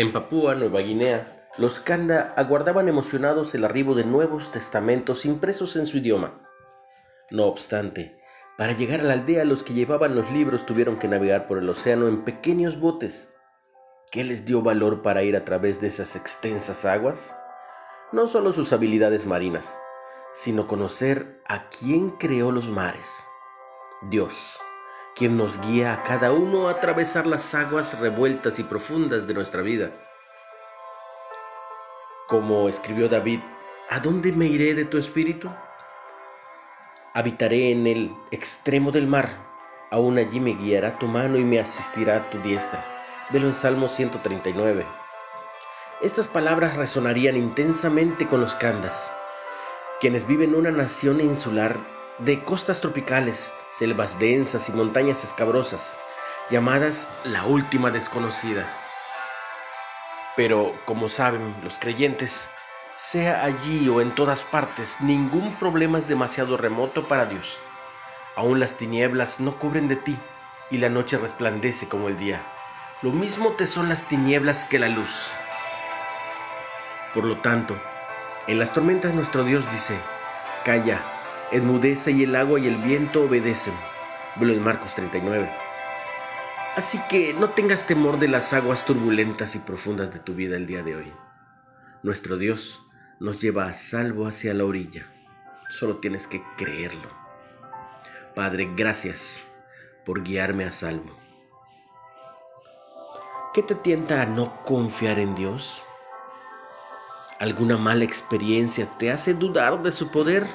En Papúa Nueva Guinea, los Kanda aguardaban emocionados el arribo de nuevos testamentos impresos en su idioma. No obstante, para llegar a la aldea los que llevaban los libros tuvieron que navegar por el océano en pequeños botes. ¿Qué les dio valor para ir a través de esas extensas aguas? No solo sus habilidades marinas, sino conocer a quién creó los mares. Dios quien nos guía a cada uno a atravesar las aguas revueltas y profundas de nuestra vida. Como escribió David, ¿a dónde me iré de tu espíritu? Habitaré en el extremo del mar, aún allí me guiará tu mano y me asistirá tu diestra. Velo en Salmo 139. Estas palabras resonarían intensamente con los candas, quienes viven en una nación insular de costas tropicales, selvas densas y montañas escabrosas, llamadas la última desconocida. Pero, como saben los creyentes, sea allí o en todas partes, ningún problema es demasiado remoto para Dios. Aún las tinieblas no cubren de ti y la noche resplandece como el día. Lo mismo te son las tinieblas que la luz. Por lo tanto, en las tormentas nuestro Dios dice, calla, enmudece y el agua y el viento obedecen. Velo en Marcos 39. Así que no tengas temor de las aguas turbulentas y profundas de tu vida el día de hoy. Nuestro Dios nos lleva a salvo hacia la orilla. Solo tienes que creerlo. Padre, gracias por guiarme a salvo. ¿Qué te tienta a no confiar en Dios? ¿Alguna mala experiencia te hace dudar de su poder?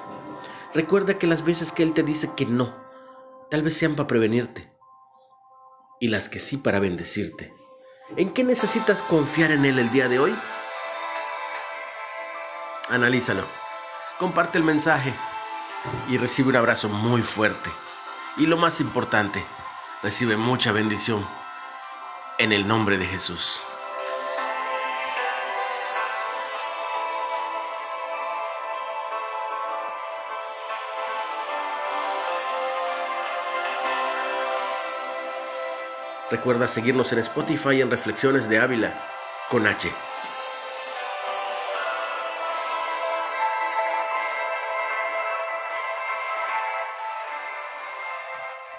Recuerda que las veces que Él te dice que no, tal vez sean para prevenirte y las que sí para bendecirte. ¿En qué necesitas confiar en Él el día de hoy? Analízalo, comparte el mensaje y recibe un abrazo muy fuerte. Y lo más importante, recibe mucha bendición en el nombre de Jesús. Recuerda seguirnos en Spotify en Reflexiones de Ávila con H.